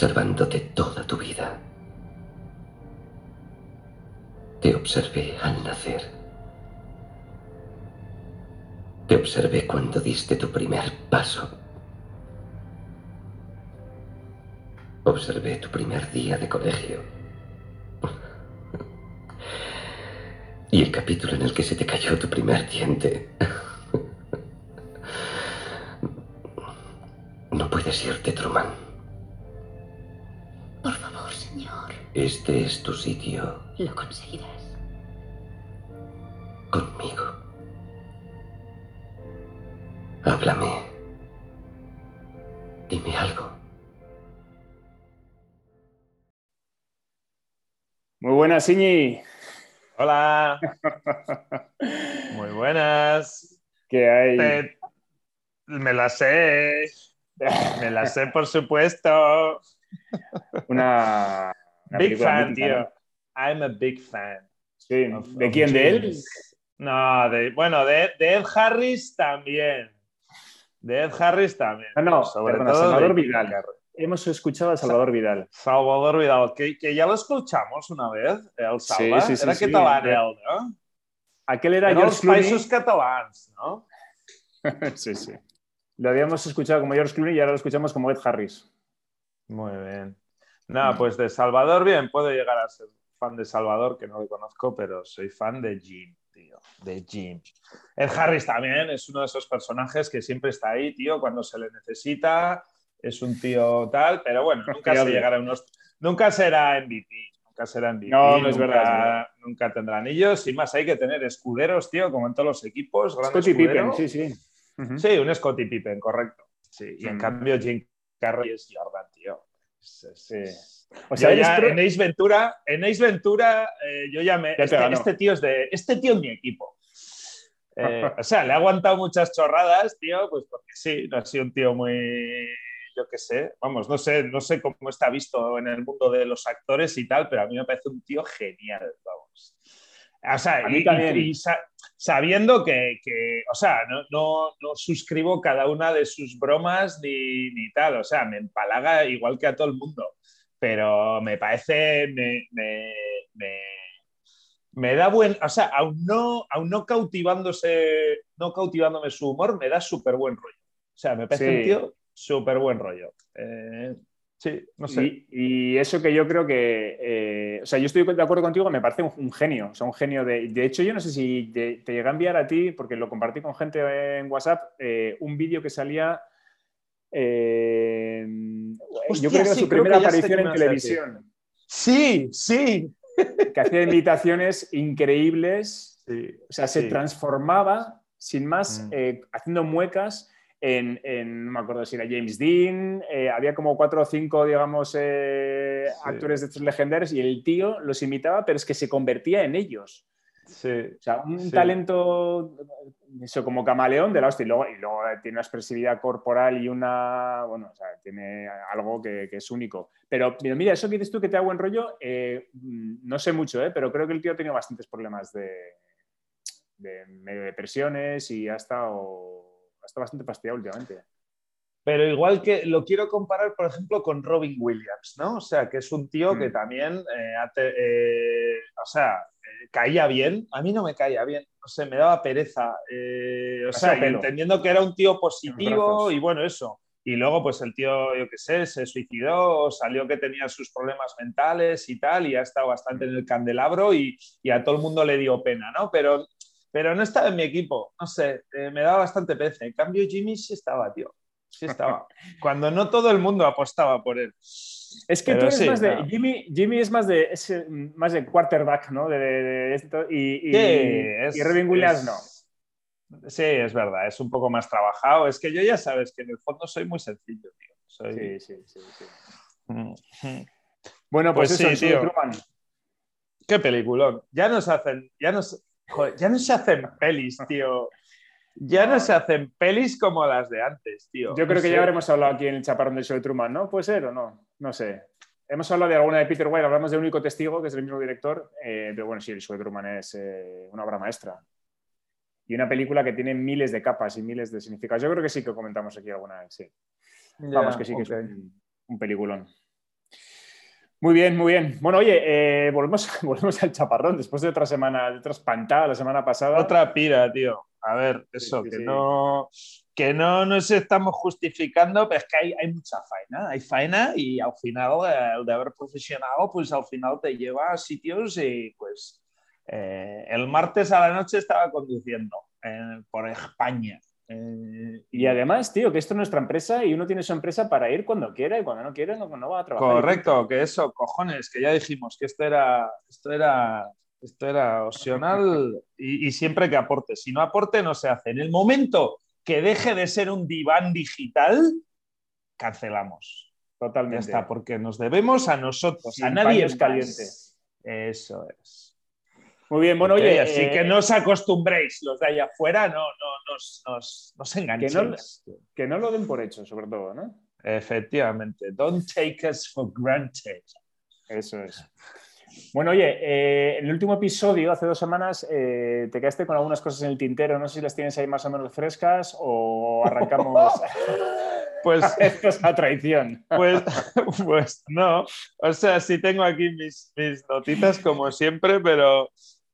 observándote toda tu vida. Te observé al nacer. Te observé cuando diste tu primer paso. Observé tu primer día de colegio. Y el capítulo en el que se te cayó tu primer diente. No puedes irte, Truman. Señor. Este es tu sitio Lo conseguirás. conmigo. Háblame. Dime algo. Muy buenas, Iñi. Hola. Muy buenas. ¿Qué hay? Te- Me la sé. Me la sé, por supuesto. Una, una Big fan, mítica, tío. ¿no? I'm a big fan. Sí. of- ¿De of quién? ¿De él? No, de, bueno, de, de Ed Harris también. De Ed Harris también. Ah, no, sobre perdona, todo Salvador de Vidal. Hemos escuchado a Salvador Vidal. Salvador Vidal, que, que ya lo escuchamos una vez, el Salva. sí, sí, Era catalán, él, ¿no? Aquel era Era George los Clooney. países catalans, ¿no? sí, sí. Lo habíamos escuchado como George Clooney y ahora lo escuchamos como Ed Harris. Muy bien. Nada, pues de Salvador, bien, puedo llegar a ser fan de Salvador, que no lo conozco, pero soy fan de Jim, tío. De Jim. Ed Harris también es uno de esos personajes que siempre está ahí, tío, cuando se le necesita. Es un tío tal, pero bueno, nunca se llegará a unos. Nunca será MVP. Nunca será MVP. No, no es nunca- verdad, es verdad. Nunca tendrá anillos. Y más hay que tener escuderos, tío, como en todos los equipos. escudero. Pippen, sí, sí. Sí, un Scottie Pippen, correcto. Sí, y en Mm. cambio Jim Carrey es Jordan, tío. Sí. O sea, ya en Ace Ventura, en Ace Ventura, eh, yo ya me. Ya te este, este tío es de. Este tío es mi equipo. Eh, o sea, le ha aguantado muchas chorradas, tío, pues porque sí, no ha sido un tío muy. Yo qué sé, vamos, no sé, no sé cómo está visto en el mundo de los actores y tal, pero a mí me parece un tío genial, vamos. O sea, A mí y, también. y- y sa- sabiendo que, que, o sea, no, no, no suscribo cada una de sus bromas ni, ni tal, o sea, me empalaga igual que a todo el mundo, pero me parece, me, me, me, me da buen, o sea, aún no, aún no cautivándose, no cautivándome su humor, me da súper buen rollo. O sea, me parece Sí. un tío súper buen rollo. Eh, sí, no sé. Y, y eso que yo creo que, eh, o sea, yo estoy de acuerdo contigo, me parece un, un genio, o sea, un genio de, de hecho yo no sé si te, te llegué a enviar a ti, porque lo compartí con gente en WhatsApp, eh, un vídeo que salía, eh, Hostia, yo creo que era sí, su primera aparición en televisión, Sí, sí. que hacía imitaciones increíbles, Sí, o sea, se transformaba sin más, Mm. eh, haciendo muecas. En, en- no me acuerdo si era James Dean, eh, había como cuatro o cinco, digamos, eh, Sí. actores de estos legendarios y el tío los imitaba, pero es que se convertía en ellos. Sí. O sea, un Sí. talento, eso como camaleón de la hostia. Y luego, y luego tiene una expresividad corporal y una, bueno, o sea, tiene algo que, que es único. Pero mira, eso que dices tú que te da buen rollo, eh, no sé mucho, eh, pero creo que el tío ha tenido bastantes problemas de, de medio depresiones y ha estado, estado bastante fastidiado últimamente. Pero igual que lo quiero comparar, por ejemplo, con Robin Williams, ¿no? O sea, que es un tío que Mm. también, eh, eh, o sea, eh, caía bien. A mí no me caía bien, no sé, me daba pereza. o sea, entendiendo que era un tío positivo y bueno, eso. Y luego, pues el tío, yo qué sé, se suicidó, salió que tenía sus problemas mentales y tal, y ha estado bastante en el candelabro y, y a todo el mundo le dio pena, ¿no? Pero, pero no estaba en mi equipo, no sé, eh, me daba bastante pereza. En cambio, Jimmy sí estaba, tío. Sí estaba. Cuando no todo el mundo apostaba por él. Es que Pero tú eres sí, más de. no. Jimmy, Jimmy es más de, es, más de quarterback, ¿no? De, de- de esto, y, y, Sí, es- y Robin Williams es- no. Sí, es verdad, es un poco más trabajado. Es que yo ya sabes que en el fondo soy muy sencillo, tío. Soy... Sí, sí, sí, sí. Bueno, pues, Pues eso, sí, tío. Truman. Qué peliculón. Ya nos hacen, ya nos, joder, ya no se hacen pelis, tío. Ya no se hacen pelis como las de antes, tío. Yo creo No que sé. ya habremos hablado aquí en el chaparrón del show de Truman, ¿no? ¿Puede ser o no? No sé. Hemos hablado de alguna de Peter Weir, hablamos de Único Testigo, que es el mismo director, eh, pero bueno, sí, el show de Truman es eh, una obra maestra. Y una película que tiene miles de capas y miles de significados. Yo creo que sí que comentamos aquí alguna vez, sí. Ya, Vamos, que sí que es un, un peliculón. Muy bien, muy bien. Bueno, oye, eh, volvemos, volvemos al chaparrón después de otra semana, de otra espantada la semana pasada. Otra pira, tío. A ver, eso, sí, que sí. no que no nos estamos justificando, pero es que hay, hay mucha faena. Hay faena y al final el deber profesional, pues al final te lleva a sitios y pues eh, el martes a la noche estaba conduciendo eh, por España. Eh, Y además, tío, que esto es nuestra empresa y uno tiene su empresa para ir cuando quiera y cuando no quiera no, no va a trabajar. Correcto, que eso, cojones, que ya dijimos que esto era, esto era, esto era opcional y, y siempre que aporte. Si no aporte, no se hace. En el momento que deje de ser un diván digital, cancelamos. Ya Totalmente. está, porque nos debemos a nosotros, Sin a nadie paños más. calientes. Eso es. Muy bien, bueno, oye. así eh, que no os acostumbréis, los de allá afuera, no, no, nos, nos, nos enganchéis. que no lo den por hecho, sobre todo, ¿no? Efectivamente. Don't take us for granted. Eso es. Bueno, oye, eh, en el último episodio, hace dos semanas, eh, te quedaste con algunas cosas en el tintero. No sé si las tienes ahí más o menos frescas o arrancamos. Pues Esto es a traición. Pues, pues no. O sea, sí tengo aquí mis, mis notitas como siempre, pero,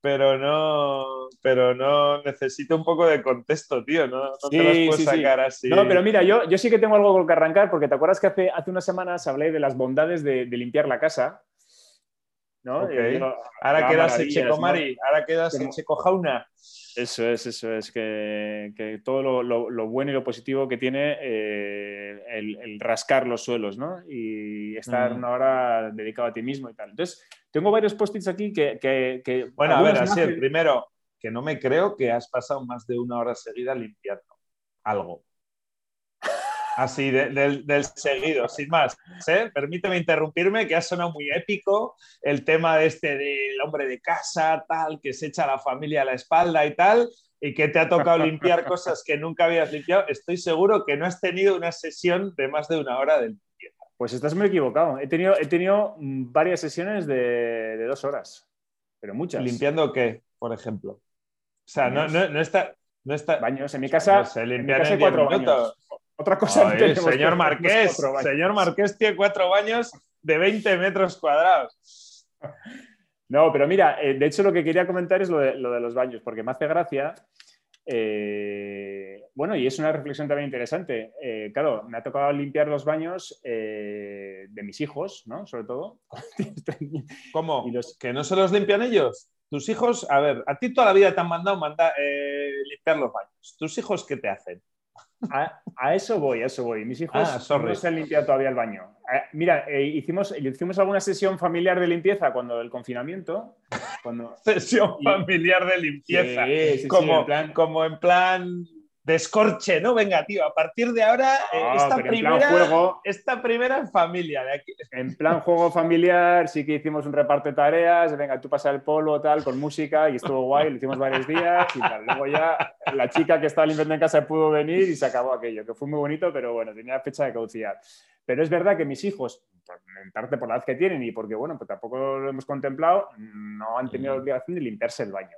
pero no, pero no necesito un poco de contexto, tío. No, no te las Sí, puedo sí, sacar así. No, pero mira, yo, yo sí que tengo algo con que arrancar, porque te acuerdas que hace, hace unas semanas hablé de las bondades de, de limpiar la casa. ¿No? Eh, yo- Ahora quedas maravillas, Checo ¿no? Mari, ahora quedas Como- Checo Jauna. Eso es, eso es, que, que todo lo, lo- lo bueno y lo positivo que tiene eh, el, el rascar los suelos, ¿no? Y estar Mm. una hora dedicado a ti mismo y tal. Entonces, tengo varios post-its aquí que... que- que Bueno, a ver, así, primero, que no me creo que has pasado más de una hora seguida limpiando algo. Así, de- del, del seguido, sin más. ¿eh? Permíteme interrumpirme, que ha sonado muy épico el tema de este del hombre de casa, tal, que se echa a la familia a la espalda y tal, y que te ha tocado limpiar cosas que nunca habías limpiado. Estoy seguro que no has tenido una sesión de más de una hora de limpieza. Pues estás muy equivocado. He tenido, he tenido varias sesiones de, de dos horas, pero muchas. ¿Limpiando qué, por ejemplo? O sea, no, no, no está... No está Baños. En mi casa, se en mi limpian casa en hay 10 cuatro minutos. baños. Otra cosa Ay, señor Marqués, señor Marqués tiene cuatro baños de 20 metros cuadrados. No, pero mira, eh, de hecho lo que quería comentar es lo de, lo de los baños, porque me hace gracia. eh, bueno, y es una reflexión también interesante. Eh, claro, me ha tocado limpiar los baños de mis hijos, ¿no? Sobre todo. ¿Cómo? Y los- ¿Que no se los limpian ellos? Tus hijos, a ver, a ti toda la vida te han mandado manda- limpiar los baños. ¿Tus hijos qué te hacen? A, a eso voy, a eso voy. Mis hijos Ah, no se han limpiado todavía el baño. Eh, mira, eh, hicimos, hicimos alguna sesión familiar de limpieza cuando el confinamiento. Cuando, Sesión familiar de limpieza. Sí, sí, sí, como, en plan- como en plan descorche, ¿no? Venga, tío, a partir de ahora, eh, No, esta, primera, juego. esta primera en familia. De aquí. En plan juego familiar, sí que hicimos un reparto de tareas, venga, tú pasa el polvo, tal, con música, y estuvo guay, lo hicimos varios días y tal. Luego ya la chica que estaba limpiando en casa pudo venir y se acabó aquello, que fue muy bonito, pero bueno, tenía fecha de caducidad. Pero es verdad que mis hijos, por- en parte por la edad que tienen y porque, bueno, pues tampoco lo hemos contemplado, no han tenido la Mm. obligación de limpiarse el baño.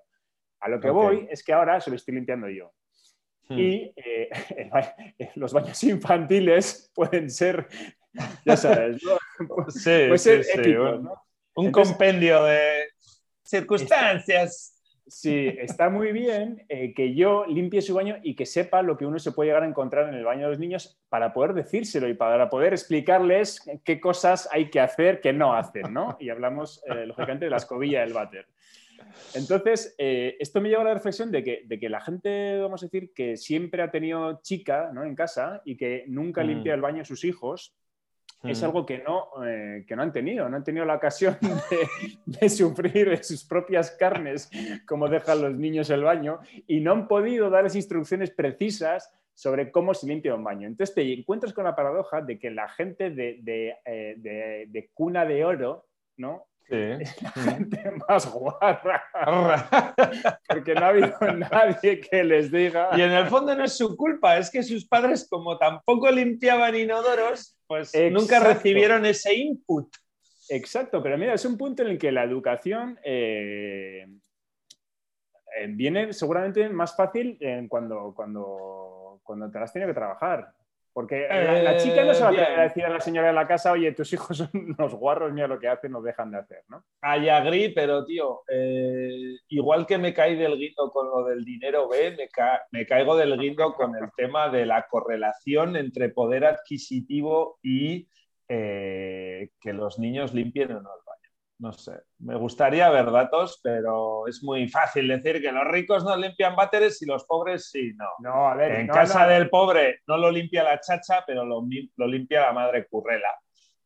A lo que voy es que ahora se lo estoy limpiando yo. Hmm. Y eh, los baños infantiles pueden ser, ya sabes, ¿no? Sí, puede sí, ser sí, épicos, un- ¿no? Un Entonces- compendio de circunstancias. Sí, está muy bien eh, que yo limpie su baño y que sepa lo que uno se puede llegar a encontrar en el baño de los niños para poder decírselo y para poder explicarles qué cosas hay que hacer que no hacen, ¿no? Y hablamos, eh, lógicamente, de la escobilla del váter. Entonces, eh, esto me lleva a la reflexión de que, de que la gente, vamos a decir, que siempre ha tenido chica ¿no? en casa y que nunca Mm. limpia el baño de sus hijos, es Mm. algo que no, eh, que no han tenido, no han tenido la ocasión de, de sufrir de sus propias carnes como dejan los niños el baño y no han podido darles instrucciones precisas sobre cómo se limpia un baño. Entonces te encuentras con la paradoja de que la gente de, eh, de- de cuna de oro, ¿no? Sí. La gente más guarra, Arra. porque no ha habido nadie que les diga... Y en el fondo no es su culpa, es que sus padres, como tampoco limpiaban inodoros, pues nunca recibieron ese input. Exacto, pero mira, es un punto en el que la educación eh, eh, viene seguramente más fácil en cuando, cuando, cuando te las tienes que trabajar. Porque la, la chica no se va a Eh, atrever a bien. decir a la señora de la casa, oye, tus hijos son unos guarros, mira lo que hacen, nos dejan de hacer, ¿no? Ay, agri, pero tío, eh, igual que me caí del guindo con lo del dinero B, me, ca- me caigo del guindo con el tema de la correlación entre poder adquisitivo y eh, que los niños limpien o no. No sé, me gustaría ver datos, pero es muy fácil decir que los ricos no limpian váteres y los pobres sí, no. No, a ver. En no, casa no. del pobre no lo limpia la chacha, pero lo, lo limpia la madre currela.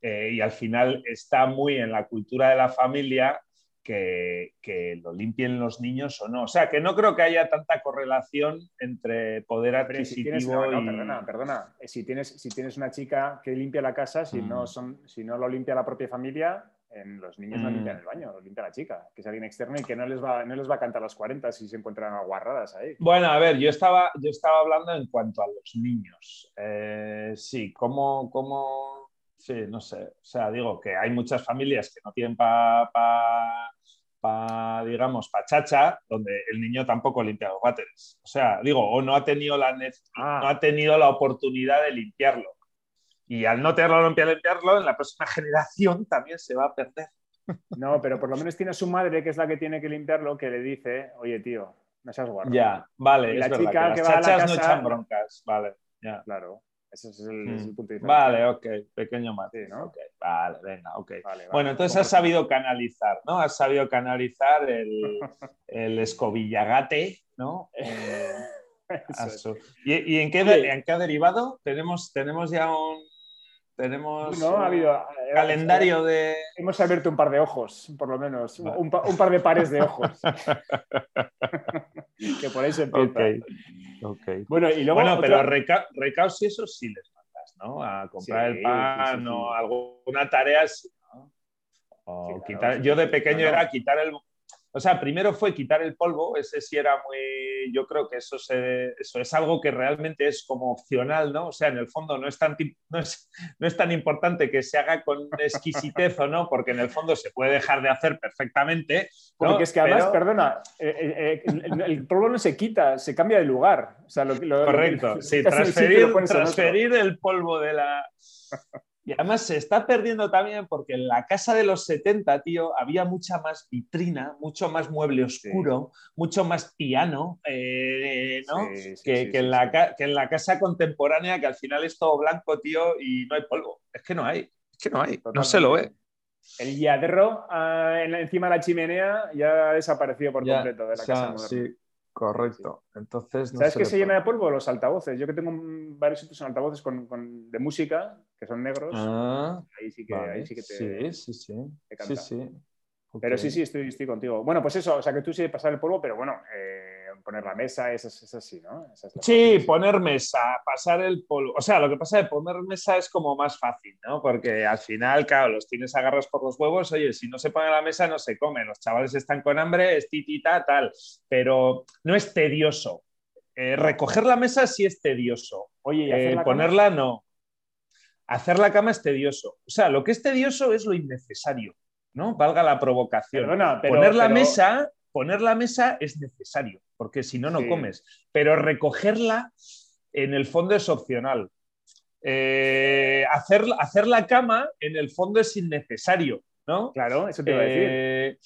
Eh, y al final está muy en la cultura de la familia que, que lo limpien los niños o no. O sea, que no creo que haya tanta correlación entre poder Hombre, si tienes, adquisitivo no, y... perdona, perdona. Eh, Si tienes, si tienes una chica que limpia la casa, si, Mm. no son, si no lo limpia la propia familia, en los niños no Mm. limpian el baño, lo limpia la chica, que es alguien externo y que no les va, no les va a cantar las 40 si se encuentran aguarradas ahí. Bueno, a ver, yo estaba, yo estaba hablando en cuanto a los niños. Eh, sí, ¿cómo, cómo? Sí, no sé. O sea, digo que hay muchas familias que no tienen pa, pa- pa, digamos, pa chacha, donde el niño tampoco limpia los váteres. O sea, digo, o no ha tenido la, Ah. no ha tenido la oportunidad de limpiarlo. Y al no tenerlo limpiar, limpiarlo, en la próxima generación también se va a perder. No, pero por lo menos tiene a su madre, que es la que tiene que limpiarlo, que le dice, oye, tío, no seas guarro. Ya, vale, Y es la verdad. chica que que las va a la chachas no casa- echan broncas. Vale, ya. Claro, ese es el, Mm. es el punto de Vale, ok, pequeño matiz. Sí, ¿no? ok, Vale, venga, ok. Vale, vale. Bueno, entonces has sabido canalizar, ¿no? Has sabido canalizar el, el escobillagate, ¿no? Eh, es. ¿Y, y en, qué, en qué ha derivado? ¿Tenemos, tenemos ya un tenemos No, ha un habido. eh, calendario de... Hemos abierto un par de ojos, por lo menos. Vale. Un, pa- un par de pares de ojos. que por ahí se empieza. Bueno, y luego. Bueno, otra- pero reca- recaos y eso sí les mandas, ¿no? A comprar Sí, el pan sí, sí, sí. o alguna tarea sí, ¿no? O Sí, claro, quitar- sí, yo de pequeño era quitar el... O sea, primero fue quitar el polvo, ese sí era muy... Yo creo que eso, se- eso es algo que realmente es como opcional, ¿no? O sea, en el fondo no es tan, no es, no es tan importante que se haga con exquisitez o no, porque en el fondo se puede dejar de hacer perfectamente. ¿no? Porque es que además, Pero- perdona, eh, eh, eh, el, el polvo no se quita, se cambia de lugar. O sea, lo, que- lo- lo que- Correcto, lo sí, transferir, transferir el polvo de la... Y además se está perdiendo también porque en la casa de los 70, tío, había mucha más vitrina, mucho más mueble oscuro, mucho más piano, eh, ¿no? Sí, sí, que, que en la, que en la casa contemporánea, que al final es todo blanco, tío, y no hay polvo. Es que no hay, es que no hay, no se lo ve. El lladro ah, encima de la chimenea ya ha desaparecido por Ya, completo de la o sea, casa moderna. Correcto. Entonces, no ¿Sabes se qué se llena de polvo? Los altavoces. Yo que tengo varios sitios en altavoces con, con- de música, que son negros, Ah, ahí, sí que, vale, ahí sí que te, sí, sí, sí. te Sí, canta. sí. Pero sí, sí, estoy, estoy contigo. Bueno, pues eso, o sea que tú sí pasar el polvo, pero bueno, eh, poner la mesa, eso, eso sí, ¿no? Esa es Sí, poner mesa, pasar el polvo. O sea, lo que pasa es que poner mesa es como más fácil, ¿no? Porque al final, claro, los tienes agarras por los huevos. Oye, si no se pone la mesa, no se come. Los chavales están con hambre, es titita, tal. Pero no es tedioso. Eh, recoger la mesa sí es tedioso. Oye, ¿y hacer Eh, la cama? ponerla no. Hacer la cama es tedioso. O sea, lo que es tedioso es lo innecesario, ¿no? Valga la provocación. Perdona, pero- poner la pero- mesa, poner la mesa es necesario, porque si no, no Sí. comes. Pero recogerla, en el fondo, es opcional. Eh, hacer, hacer la cama, en el fondo, es innecesario, ¿no? Claro, eso te iba a decir. Eh,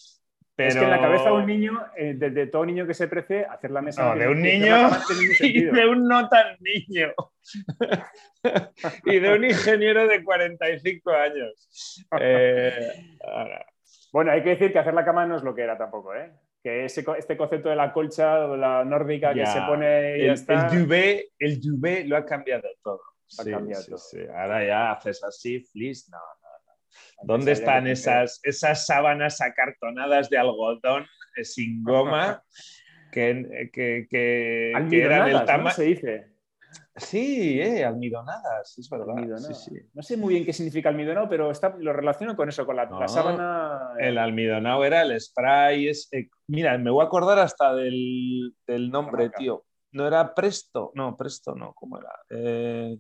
Es que en la pero- cabeza de un niño, eh, de, de todo niño que se precie, hacer la mesa. No, no de un niño y de un no tan niño. y de un ingeniero de 45 años. Eh, ahora, Bueno, hay que decir que hacer la cama no es lo que era tampoco, ¿eh? Que ese, este concepto de la colcha o la nórdica que Ya. se pone y ya el, está. el duvet, el duvet lo ha cambiado todo. Ha Sí, cambiado sí, todo. sí. Ahora ya haces así, flis, no. Antes ¿Dónde había están que- esas, esas sábanas acartonadas de algodón eh, sin goma que, que, que, que eran el Almidonadas, ¿no? tamaño? Se dice. Sí, eh, almidonadas, es verdad. Sí, sí. No sé muy bien qué significa almidonado, pero está, lo relaciono con eso, con la, sábana. El almidonado era el spray. Es, eh, mira, me voy a acordar hasta del, del nombre, tío. No era Presto. No, Presto no. ¿Cómo era? Eh,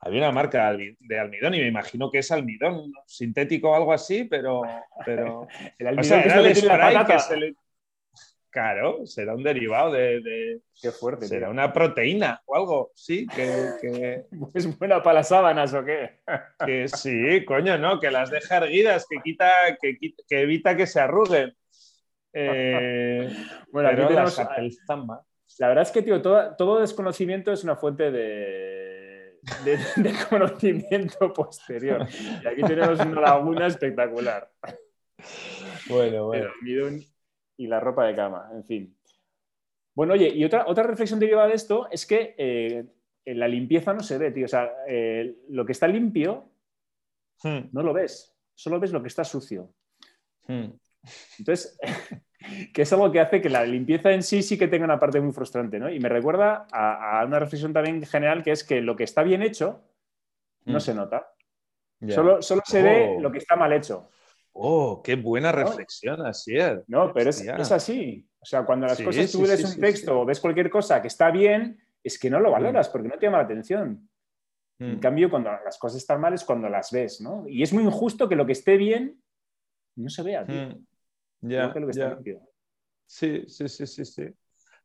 había una marca de almi- de almidón y me imagino que es almidón sintético o algo así, pero. pero el o almidón sea, que es era el la spray que se le. Claro, será un derivado de. Qué fuerte. Será una proteína o algo, sí, que, ¿Es buena para las sábanas o qué? que sí, coño, no, que las deja erguidas, que quita, que, que evita que se arruguen. Eh, bueno, aquí tenemos. La, la verdad es que, tío, todo, todo desconocimiento es una fuente de, de, de, conocimiento posterior. Y aquí tenemos una laguna espectacular. Bueno, bueno. Y la ropa de cama, en fin. Bueno, oye, y otra, otra reflexión derivada de esto es que eh, la limpieza no se ve, tío. O sea, eh, lo que está limpio Hmm. no lo ves, solo ves lo que está sucio. Hmm. Entonces, que es algo que hace que la limpieza en sí sí que tenga una parte muy frustrante, ¿no? Y me recuerda a, a una reflexión también general que es que lo que está bien hecho no Hmm. se nota. Solo, solo se ve Oh. lo que está mal hecho. Oh, qué buena reflexión, así es. No, pero es, es así. O sea, cuando las Sí, cosas sí, tú lees sí, un sí, texto sí. o ves cualquier cosa que está bien, es que no lo valoras porque no te llama la atención. En Mm. cambio, cuando las cosas están mal es cuando las ves, ¿no? Y es muy injusto que lo que esté bien no se vea, tío. Mm. Ya, que lo que está ya. limpio. Sí, sí, sí, sí, sí.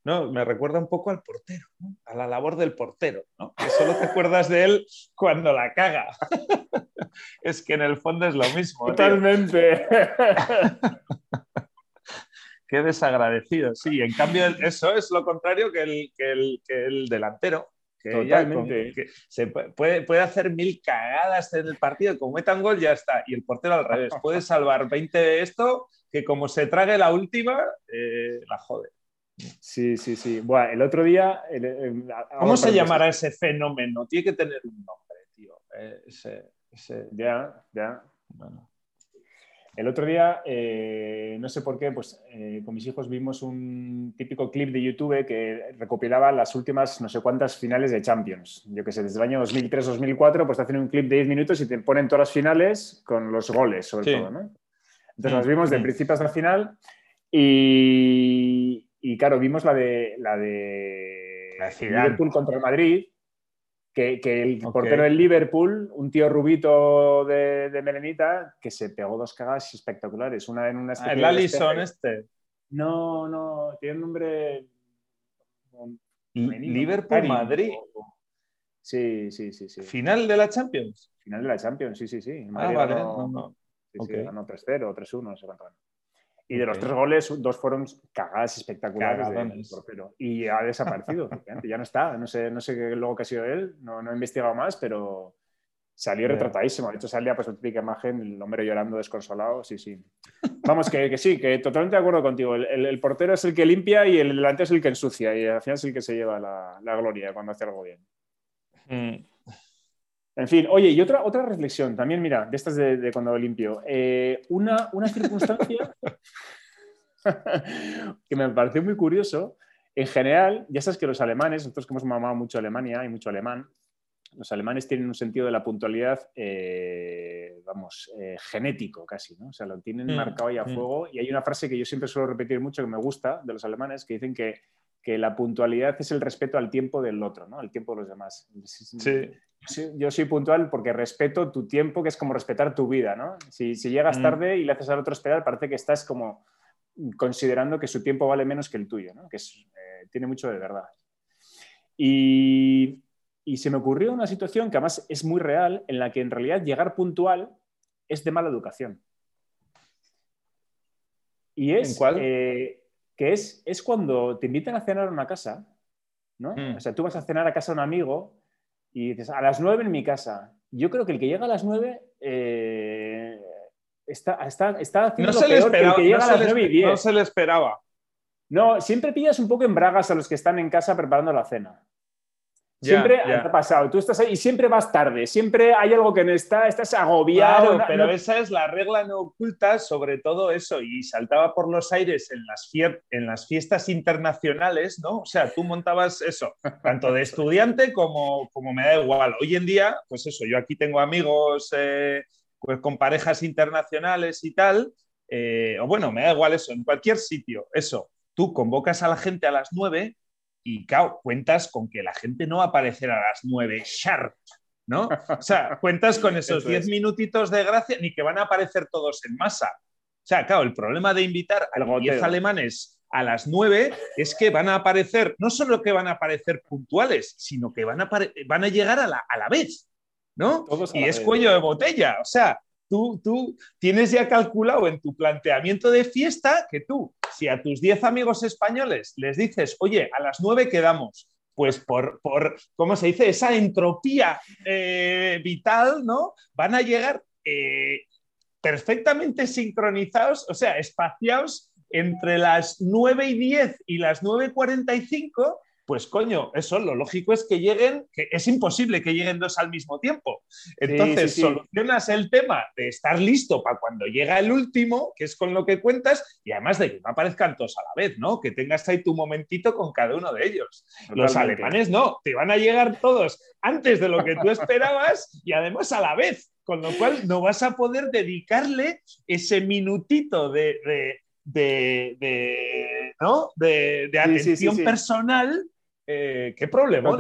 No, me recuerda un poco al portero, ¿no? a la labor del portero, ¿no? Que solo te acuerdas de él cuando la caga. es que en el fondo es lo mismo. Totalmente. Qué desagradecido, sí. En cambio, eso es lo contrario que el, que el, que el delantero. Que Totalmente. que se pu- puede, puede hacer mil cagadas en el partido, como metan gol ya está. Y el portero al revés. Puede salvar 20 de esto, que como se trague la última, eh, la jode. Sí, sí, sí. Buah, el otro día. el- el- ¿Cómo se llamará ese fenómeno? Tiene que tener un nombre, tío. Eh, ese, ese- Ya, ya. bueno. El otro día, eh, no sé por qué, pues eh, con mis hijos vimos un típico clip de YouTube que recopilaba las últimas no sé cuántas finales de Champions. Yo que sé, desde el año 2003-2004, pues te hacen un clip de 10 minutos y te ponen todas las finales con los goles, sobre Sí. todo, ¿no? Entonces Mm, las vimos de mm. principio hasta final y, y, claro, vimos la de, la de La. Liverpool contra el Madrid, que, que el Ok. portero del Liverpool, un tío rubito de, de melenita, que se pegó dos cagadas espectaculares. Una en una Ah, el Allison este. No, no, tiene un nombre. Liverpool, Karim, Madrid. Sí, sí, sí, sí. Final de la Champions. Final de la Champions, sí, sí, sí. Ah, Madrid vale. ganó- no, no. sí, sí, ok. ganó 3-0, 3-1, no sé cuánto ganó. Y de los tres goles, dos fueron cagadas espectaculares del portero. Y ha desaparecido, ya no está. No sé, no sé qué luego que ha sido él, no, no he investigado más, pero salió retratadísimo. De hecho, salía pues la típica imagen, el hombre llorando desconsolado, sí, sí. Vamos, que, que sí, que totalmente de acuerdo contigo. El, el- el portero es el que limpia y el delantero es el que ensucia. Y al final es el que se lleva la, la gloria cuando hace algo bien. Mm. En fin, oye, y otra, otra reflexión también, mira, de estas de, de cuando limpio. Eh, una, una circunstancia que me pareció muy curioso. En general, ya sabes que los alemanes, nosotros que hemos mamado mucho Alemania y mucho alemán, los alemanes tienen un sentido de la puntualidad, eh, vamos, eh, genético casi, ¿no? O sea, lo tienen Mm, marcado ahí a mm. fuego. Y hay una frase que yo siempre suelo repetir mucho, que me gusta, de los alemanes, que dicen que, que la puntualidad es el respeto al tiempo del otro, ¿no? Al tiempo de los demás. Sí. Sí, yo soy puntual porque respeto tu tiempo, que es como respetar tu vida, ¿no? Si, si llegas Mm. tarde y le haces al otro esperar, parece que estás como considerando que su tiempo vale menos que el tuyo, ¿no? Que es, eh, tiene mucho de verdad. Y, y se me ocurrió una situación que además es muy real, en la que en realidad llegar puntual es de mala educación. Y es ¿En cuál? eh, que es, es cuando te invitan a cenar a una casa, ¿no? Mm. O sea, tú vas a cenar a casa de un amigo y dices, a las nueve en mi casa. Yo creo que el que llega a las nueve eh, está, está, está haciendo No lo se, peor que el esperaba, que llega no, a las le, nueve y diez. no se le esperaba. No, siempre pillas un poco en bragas a los que están en casa preparando la cena. Siempre ya. te ha pasado. Tú estás ahí y siempre vas tarde. Siempre hay algo que no está, estás agobiado. Claro, no- pero no- esa es la regla no oculta sobre todo eso y saltaba por los aires en las, fier- en las fiestas internacionales, ¿no? O sea, tú montabas eso, tanto de estudiante como, como me da igual. Hoy en día, pues eso, yo aquí tengo amigos eh, pues con parejas internacionales y tal, eh, o bueno, me da igual eso, en cualquier sitio, eso, tú convocas a la gente a las nueve y, claro, cuentas con que la gente no va a aparecer a las nueve sharp, ¿no? O sea, cuentas con esos Eso 10 es. minutitos de gracia, ni que van a aparecer todos en masa. O sea, claro, el problema de invitar a 10 goteo. alemanes a las 9 es que van a aparecer, no solo que van a aparecer puntuales, sino que van a, van a llegar a la, a la vez, ¿no? y es cuello de botella, o sea, tú, tú tienes ya calculado en tu planteamiento de fiesta que tú, si a tus 10 amigos españoles les dices, oye, a las 9 quedamos, pues por, por, ¿cómo se dice? Esa entropía eh, vital, ¿no? Van a llegar eh, perfectamente sincronizados, o sea, espaciados entre las 9 y 10 y las 9.45 pues coño, eso lo lógico es que lleguen, que es imposible que lleguen dos al mismo tiempo. Entonces, solucionas el tema de estar listo para cuando llega el último, que es con lo que cuentas, y además de que no aparezcan todos a la vez, ¿no? Que tengas ahí tu momentito con cada uno de ellos. Los alemanes no, te van a llegar todos antes de lo que tú esperabas y además a la vez, con lo cual no vas a poder dedicarle ese minutito de, de, ¿no? de, atención personal eh, qué problema.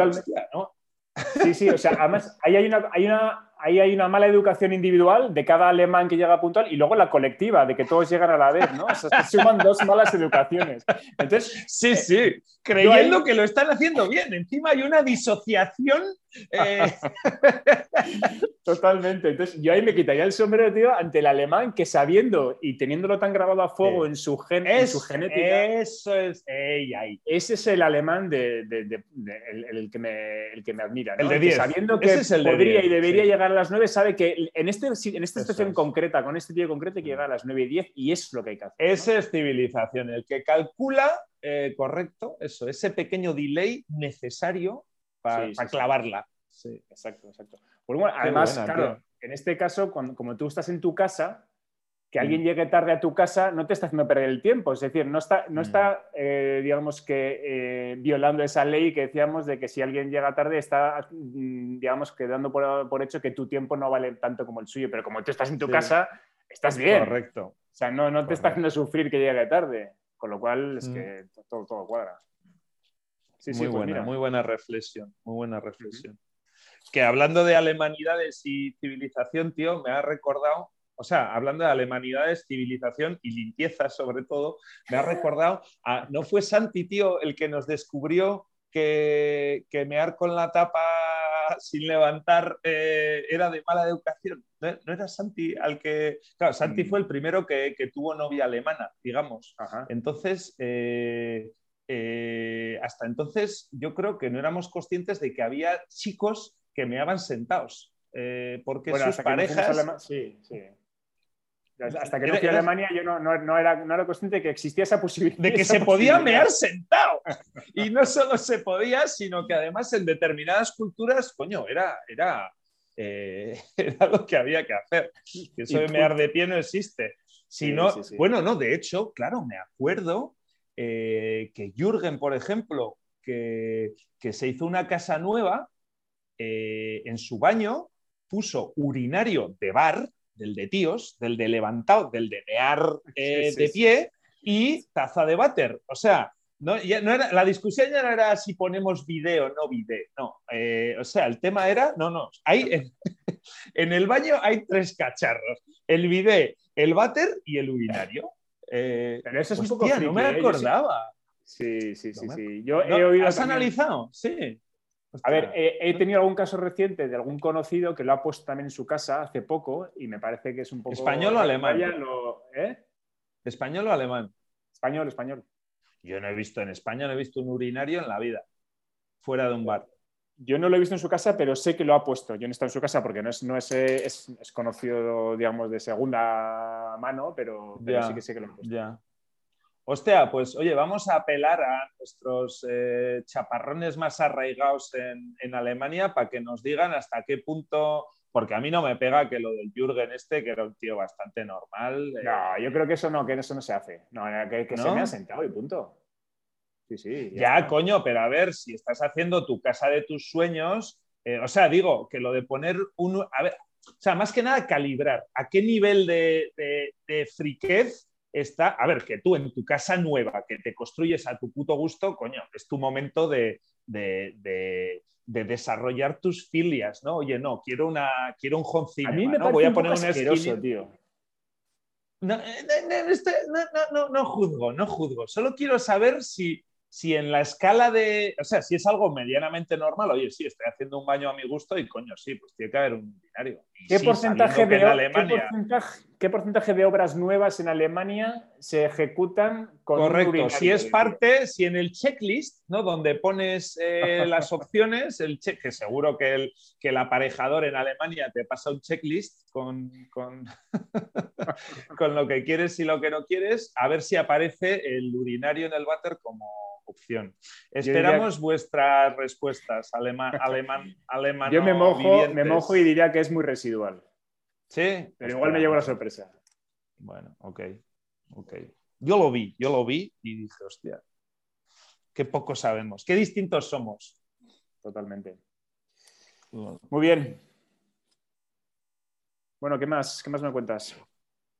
¿no? Sí, sí, o sea, además ahí hay una, hay una ahí hay una mala educación individual de cada alemán que llega puntual y luego la colectiva, de que todos llegan a la vez, ¿no? O sea, se suman dos malas educaciones. Entonces, sí, sí, creyendo que lo están haciendo bien. Encima hay una disociación. Eh. Totalmente. Entonces, yo ahí me quitaría el sombrero, tío, ante el alemán que sabiendo y teniéndolo tan grabado a fuego en, su gen, en su genética. Eso es. Ese es el alemán de, el, que me, el que me admira. El de 10. Sabiendo que podría y debería llegar a las 9 sabe que en, este, en esta situación concreta, con este tío concreto, hay que llegar a las 9 y 10 y es lo que hay que hacer. Esa es civilización, el que calcula, eh, correcto, eso, ese pequeño delay necesario para clavarla. Sí, exacto, exacto. Pues bueno, además, claro, en este caso, cuando, como tú estás en tu casa, que alguien mm. llegue tarde a tu casa no te está haciendo perder el tiempo. Es decir, no está, no mm. está eh, digamos que, eh, violando esa ley que decíamos de que si alguien llega tarde está, mm, digamos, quedando por, por, hecho que tu tiempo no vale tanto como el suyo. Pero como tú estás en tu casa, estás bien. Correcto. O sea, no, no te está haciendo sufrir que llegue tarde. Con lo cual es que todo, todo cuadra. Sí, muy sí, pues buena, muy buena reflexión, muy buena reflexión. Que hablando de alemanidades y civilización, tío, me ha recordado o sea, hablando de alemanidades, civilización y limpieza sobre todo, me ha recordado, no fue Santi, tío, el que nos descubrió que, que mear con la tapa sin levantar eh, era de mala educación. ¿No, era Santi al que... Claro, Santi mm. fue el primero que, tuvo novia alemana, digamos. Entonces, eh, eh, hasta entonces yo creo que no éramos conscientes de que había chicos que meaban sentados. porque sus parejas... Sí, sí. Hasta que no fui a Alemania yo no, era, consciente de que existía esa posibilidad. De que se podía mear sentado. Y no solo se podía, sino que además en determinadas culturas, coño, era, era, eh, era lo que había que hacer. Que eso de mear de pie no existe. Bueno, no, de hecho, claro, me acuerdo eh, que Jürgen, por ejemplo, que, se hizo una casa nueva, eh, en su baño puso urinario de bar del de tíos, del de levantado, del de mear eh, de pie y taza de váter. O sea, no, no era, la discusión ya no era si ponemos video o no video, no. Eh, o sea, el tema era, no, no, hay, en, el baño hay tres cacharros, el bidet, el váter y el urinario. Eh, Pero eso es un poco no me acordaba. Sí, sí, sí, sí. Yo he oído ¿Has analizado? Sí. A ver, he, tenido algún caso reciente de algún conocido que lo ha puesto también en su casa hace poco y me parece que es un poco... ¿Español o alemán? ¿eh? ¿Español o alemán? Español, español. Yo no he visto en España, no he visto un urinario en la vida, fuera de un bar. Yo no lo he visto en su casa, pero sé que lo ha puesto. Yo no he estado en su casa porque no es, no es, es, conocido, digamos, de segunda mano, pero, sí que sé que lo ha puesto. Ya. Hostia, pues oye, vamos a apelar a nuestros eh, chaparrones más arraigados en, Alemania para que nos digan hasta qué punto, porque a mí no me pega que lo del Jürgen este, que era un tío bastante normal. Eh. No, yo creo que eso no, que eso no se hace. No, que, se me ha sentado y punto. Sí, sí. Ya, coño, pero a ver, si estás haciendo tu casa de tus sueños, eh, o sea, digo, que lo de poner un... A ver, o sea, más que nada calibrar a qué nivel de, de, de friquez está, a ver, que tú en tu casa nueva, que te construyes a tu puto gusto, coño, es tu momento de, desarrollar tus filias, ¿no? Oye, no, quiero, una, quiero un home A mí me ¿no? Voy a poner un tío. No, eh, no, no, este- no, no, no, no juzgo, no juzgo. Solo quiero saber si, si en la escala de. O sea, si es algo medianamente normal, oye, sí, estoy haciendo un baño a mi gusto y coño, sí, pues tiene que haber un Y ¿Qué, sí, porcentaje de, Alemania. ¿qué, porcentaje, qué porcentaje de obras nuevas en Alemania se ejecutan con Correcto, si es parte, si en el checklist, ¿no? Donde pones eh, las opciones, el check, que seguro que el, que el aparejador en Alemania te pasa un checklist con, con, con lo que quieres y lo que no quieres, a ver si aparece el urinario en el váter como opción. Esperamos vuestras respuestas, alemán, alemán, alemán. Yo me mojo, me mojo y diría que es muy residual, Sí, pero igual me llevo la sorpresa. Bueno, ok, ok. Yo lo vi, yo lo vi y dije, hostia, qué poco sabemos, qué distintos somos. Totalmente. Muy bien. Bueno, ¿qué más? ¿Qué más me cuentas?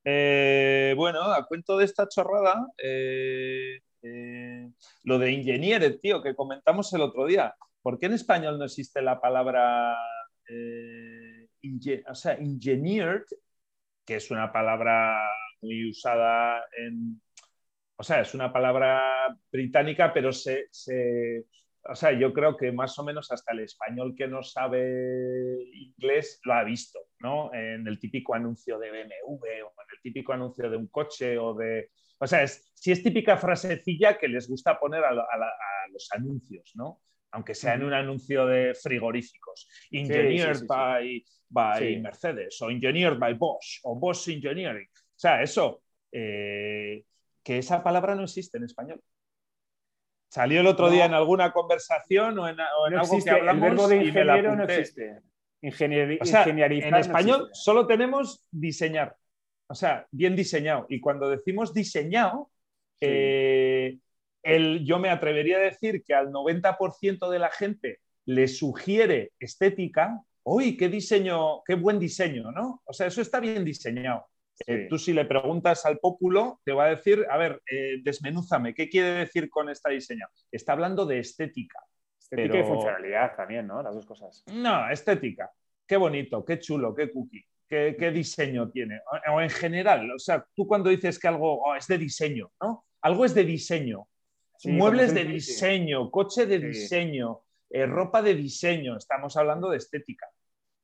Eh, bueno, a cuento de esta chorrada, eh, eh, lo de ingeniere, tío, que comentamos el otro día. ¿Por qué en español no existe la palabra, eh, o sea, engineered, que es una palabra muy usada en, o sea, es una palabra británica, pero se, se- o sea, yo creo que más o menos hasta el español que no sabe inglés lo ha visto, ¿no? En el típico anuncio de BMW o en el típico anuncio de un coche o de... O sea, es, si es típica frasecilla que les gusta poner a, a a los anuncios, ¿no? Aunque sea en un anuncio de frigoríficos. Engineered sí, sí. by, by. Mercedes o engineered by Bosch o Bosch Engineering. O sea, eso, eh, que esa palabra no existe en español. Salió el otro No. día en alguna conversación o en, o en No algo existe, que el hablamos verbo de y me la ingeniero no existe. Ingenieri- O sea, en español solo tenemos diseñar. O sea, bien diseñado. Y cuando decimos diseñado, eh, el- yo me atrevería a decir que al 90% de la gente le sugiere estética. ¡Uy, qué diseño, qué buen diseño! ¿no? O sea, eso está bien diseñado. Eh, tú si le preguntas al pópulo, te va a decir, a ver, eh, desmenúzame, ¿qué quiere decir con esta diseño? Está hablando de estética. Estética pero- y funcionalidad también, ¿no? Las dos cosas. No, estética. Qué bonito, qué chulo, qué cookie, qué, qué diseño tiene. O, o en general, o sea, tú cuando dices que algo oh, es de diseño, ¿no? Algo es de diseño. Sí, Muebles de sí. diseño, coche de diseño, eh, ropa de diseño. Estamos hablando de estética.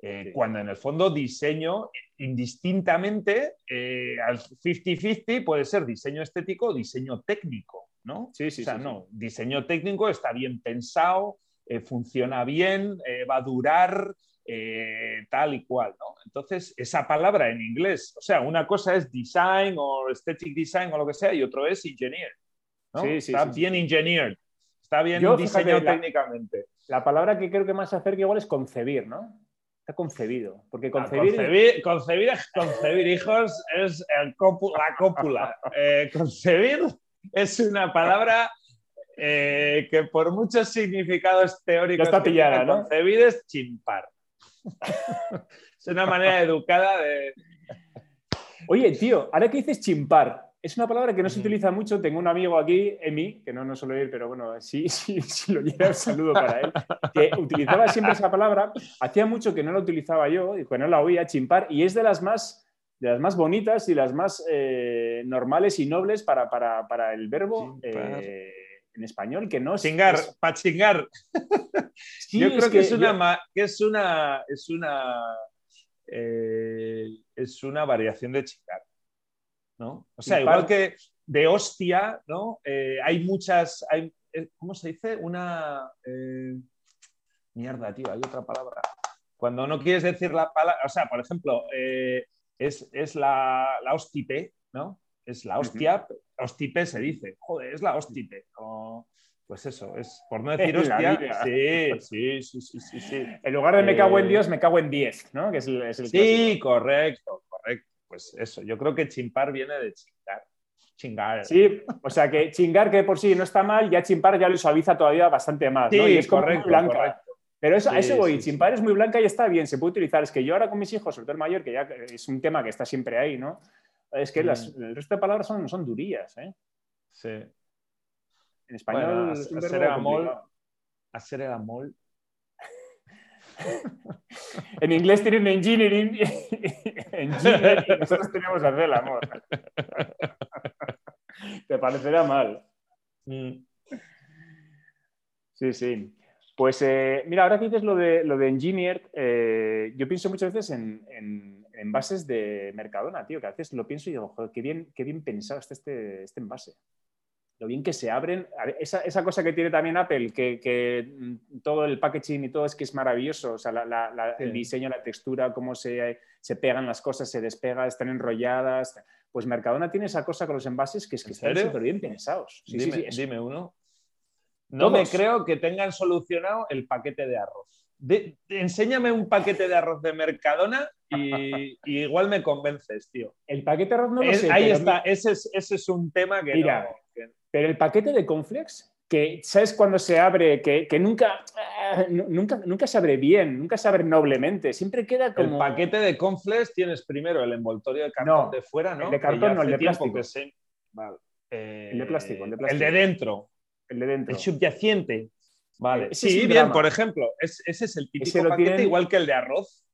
Eh. Cuando en el fondo diseño, indistintamente, eh, al 50-50 puede ser diseño estético o diseño técnico, ¿no? Sí, sí, o sea, no, diseño técnico está bien pensado, funciona bien, va a durar, eh, tal y cual, ¿no? Entonces, esa palabra en inglés, o sea, una cosa es design o aesthetic design o lo que sea, y otro es engineer, ¿no? Sí, sí, está sí, bien engineered, está bien Yo, diseñado fíjate, técnicamente. La palabra que creo que más se acerca igual es concebir, ¿no? Está concebido. Porque Ah, concebir. concebir, concebir, concebir hijos es el copu- la cópula. Eh, concebir es una palabra eh, que por muchos significados teóricos Ya está pillada, ¿no? concebir es chimpar. es una manera educada de... Oye, tío, ahora que dices chimpar, es una palabra que no se utiliza mucho. Tengo un amigo aquí, Emi, que no nos suele ir, pero bueno, sí, sí, sí lo llega, un saludo para él, que utilizaba siempre esa palabra. Hacía mucho que no la utilizaba yo, y que no la oía, chimpar, y es de las más, de las más bonitas y las más eh, normales y nobles para, para- para el verbo eh, en español, que no es... Chingar, para chingar. sí, yo creo que, es una, yo- ma- que es una, es una, eh, es una variación de chingar, ¿no? O sea, igual que de hostia, ¿no? Eh, hay muchas, hay, eh, ¿cómo se dice? Una, eh, mierda, tío, hay otra palabra. Cuando no quieres decir la palabra, o sea, por ejemplo, eh, es, es la, la hostipe, ¿no? Es la hostia, hostipe se dice, joder, es la hostipe. O, pues eso, es por no decir hostia. Sí, sí, sí, sí, sí, sí. En lugar de me cago en Dios, me cago en 10, ¿no? Que es el, es el Sí, correcto. Pues eso, yo creo que chimpar viene de chingar. Chingar. Sí, o sea que chingar que por sí no está mal, ya chimpar ya lo suaviza todavía bastante más, ¿no? Sí, Y es como correcto, blanca. correcto. Pero eso, a eso voy, sí, chimpar es muy blanca y está bien, se puede utilizar. Es que yo ahora con mis hijos, sobre todo el mayor, que ya es un tema que está siempre ahí, ¿no? Es que Mm. las- el resto de palabras son, son durillas, ¿eh? Sí. En español Bueno, es un hacer el amor, hacer el amor. en inglés tienen engineering, engineering nosotros tenemos hacer el amor. Te parecerá mal. Mm. Sí, sí. Pues eh, mira, ahora que dices lo de, lo de Engineered, eh, yo pienso muchas veces en, en- en envases de Mercadona, tío, que a veces lo pienso y digo, joder, qué bien, qué bien pensado está este, este envase. Lo bien que se abren. Esa, esa cosa que tiene también Apple, que, que, mm, todo el packaging y todo es que es maravilloso. O sea, la- la- la- el diseño, la textura, cómo se, se pegan las cosas, se despega, están enrolladas. Pues Mercadona tiene esa cosa con los envases que es que ¿En están súper bien pensados. Sí, dime, sí, es- dime uno. No me creo que tengan solucionado el paquete de arroz. De- enséñame un paquete de arroz de Mercadona y, y igual me convences, tío. El paquete de arroz no lo Es- sé, ahí está, ese es, ese es un tema que Mira, no. que- Pero el paquete de Conflex, que sabes cuando se abre, que, que nunca, ah, nu- nunca, nunca se abre bien, nunca se abre noblemente, siempre queda El como... paquete de conflex tienes primero el envoltorio de cartón No, de fuera, ¿no? el de cartón no, el de plástico. se- Vale. Eh, El de plástico, el de El plástico. de dentro, el de dentro. el subyacente. Vale. Ese Sí, bien, drama. por ejemplo, es- ese es el típico paquete tienen- igual que el de arroz.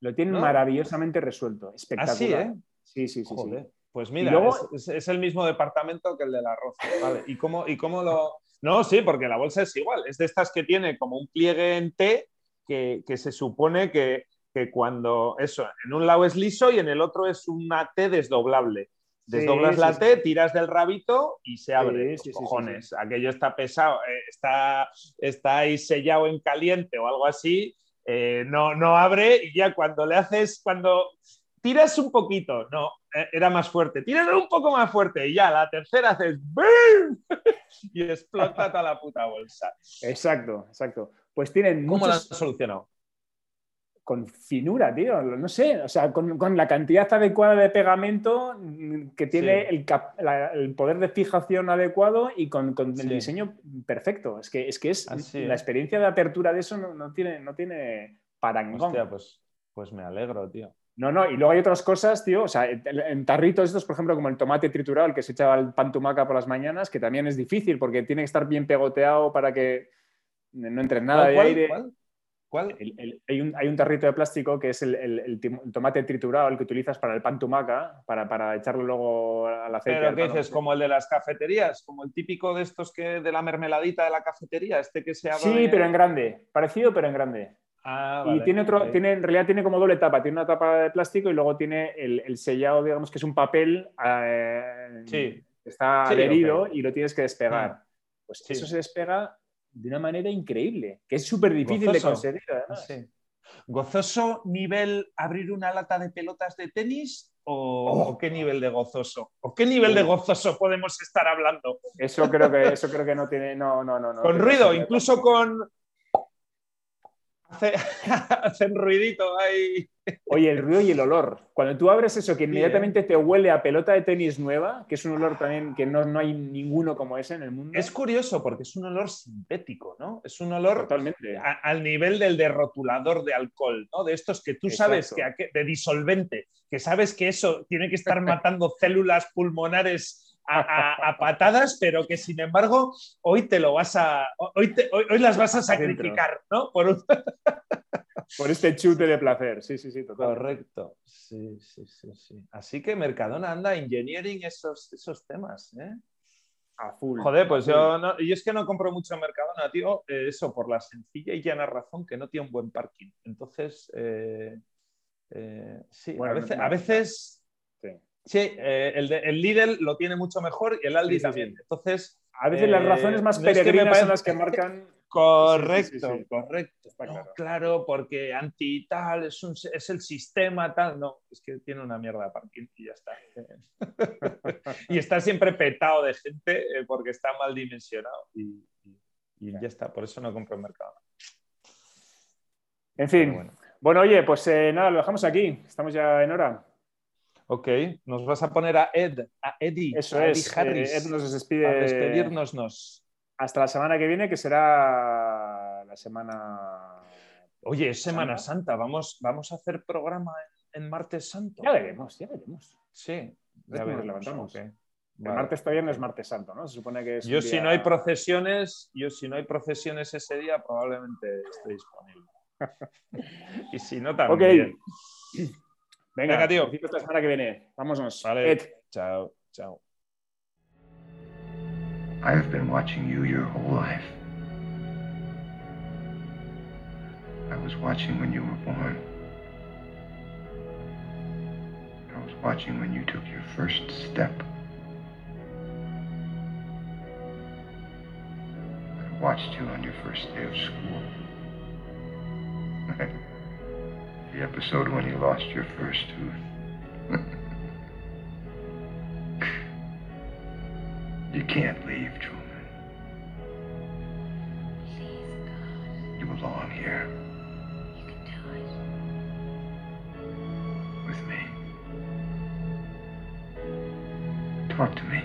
Lo tienen ¿no? maravillosamente resuelto, espectacular. Así, ¿eh? Sí, sí, sí. sí. Pues mira, luego- es, el mismo departamento que el del arroz. Vale. ¿Y cómo, ¿Y cómo lo.? No, sí, porque la bolsa es igual. Es de estas que tiene como un pliegue en T que, que se supone que, que cuando. Eso, en un lado es liso y en el otro es una T desdoblable. Desdoblas Sí, la sí, T, tiras del rabito y se abre. Los cojones. Aquello está pesado, eh, está, está ahí sellado en caliente o algo así. eh, no, no abre y ya cuando le haces, cuando tiras un poquito, no, eh, era más fuerte, tiras un poco más fuerte y ya la tercera haces ¡BAM! y explota toda la puta bolsa. Exacto, exacto. Pues tienen ¿Cómo lo han muchos solucionado? con finura, tío. No sé, o sea, con, con la cantidad adecuada de pegamento mm, que tiene Sí. el, cap- la- el poder de fijación adecuado y con, con el diseño perfecto. Es que es, que es Así la es. experiencia de apertura de eso no, no tiene, no tiene parangón. Hostia, pues, pues me alegro, tío. No, no, y luego hay otras cosas, tío, o sea, en, tarritos estos, por ejemplo, como el tomate triturado, el que se echa al pan tumaca por las mañanas, que también es difícil porque tiene que estar bien pegoteado para que no entre nada ¿Cuál, de aire. cuál? ¿Cuál? El- el- hay, un, hay un tarrito de plástico que es el, el- el el tomate triturado, el que utilizas para el pan tumaca, para, para echarlo luego al aceite. Pero ¿qué dices? Como el de las cafeterías, como el típico de estos que de la mermeladita de la cafetería, este que se abre. Sí, pero en grande. Parecido, pero en grande. Ah, y tiene otro, tiene, en realidad tiene como doble tapa. Tiene una tapa de plástico y luego tiene el, el sellado, digamos que es un papel eh, Sí. que está Sí, adherido y lo tienes que despegar. Ah, Pues sí. eso se despega de una manera increíble, que es súper difícil de conseguir. además. ¿Gozoso nivel abrir una lata de pelotas de tenis? ¿O, Oh. qué nivel de gozoso? ¿O qué nivel de gozoso podemos estar hablando? Eso creo que, eso creo que no tiene. No, no, no. no con ruido, incluso con. Hace- Hacen ruidito ahí. Oye, el ruido y el olor. Cuando tú abres eso, que ¿eh? inmediatamente te huele a pelota de tenis nueva, que es un olor también que no, no hay ninguno como ese en el mundo. Es curioso porque es un olor sintético, ¿no? Es un olor totalmente. a- al nivel del de rotulador de alcohol, ¿no? De estos que tú sabes que Exacto. de disolvente, que sabes que eso tiene que estar matando células pulmonares a, patadas, pero que sin embargo hoy te lo vas a hoy, te- hoy, hoy las vas a sacrificar, ¿no? Por un- Por este chute de placer. Sí, sí, sí, total. Correcto. Sí, sí, sí, sí. Así que Mercadona anda engineering esos, esos temas, ¿eh? A full. Joder, pues yo, no, yo es que no compro mucho en Mercadona, tío. eh, eso, por la sencilla y llana razón que no tiene un buen parking. Entonces, eh, eh, sí, Bueno, a veces, no- a veces Sí. Sí, eh, el, de- el Lidl lo tiene mucho mejor y el Aldi Sí, sí, también. Entonces, A veces las eh, razones más no es que me peregrinas son las que marcan. correcto, correcto. Está No, claro. porque anti tal, es, un- es el sistema tal. No, es que tiene una mierda de parking y ya está. y está siempre petado de gente eh, porque está mal dimensionado y, y- y ya está. Por eso no compro en mercado. En fin. Bueno. Bueno, oye, pues eh, nada, lo dejamos aquí. Estamos ya en hora. Ok, nos vas a poner a Ed, a Eddie, Eso a Eddie es. Harris, eh, Ed nos a despide despedirnos. hasta la semana que viene, que será la semana. Oye, es Semana Santa. Vamos, vamos a hacer programa en, Martes Santo. Ya veremos, ya veremos. Sí, Ya ya nos veremos. levantamos. ok. El Vale. martes todavía no es martes santo, ¿no? Se supone que es. Yo un si día- no hay procesiones, yo si no hay procesiones ese día probablemente esté disponible. y si no, Ok. también. Venga, Venga, tío. besito hasta la semana que viene. Vámonos. Vale. Ed. Chao, chao. I have been watching you your whole life. I was watching when you were born. I was watching when you took your first step. I watched you on your first day of school. the episode when you lost your first tooth. You can't leave, Truman. Please, God, You belong here you can do it. with me. Talk to me.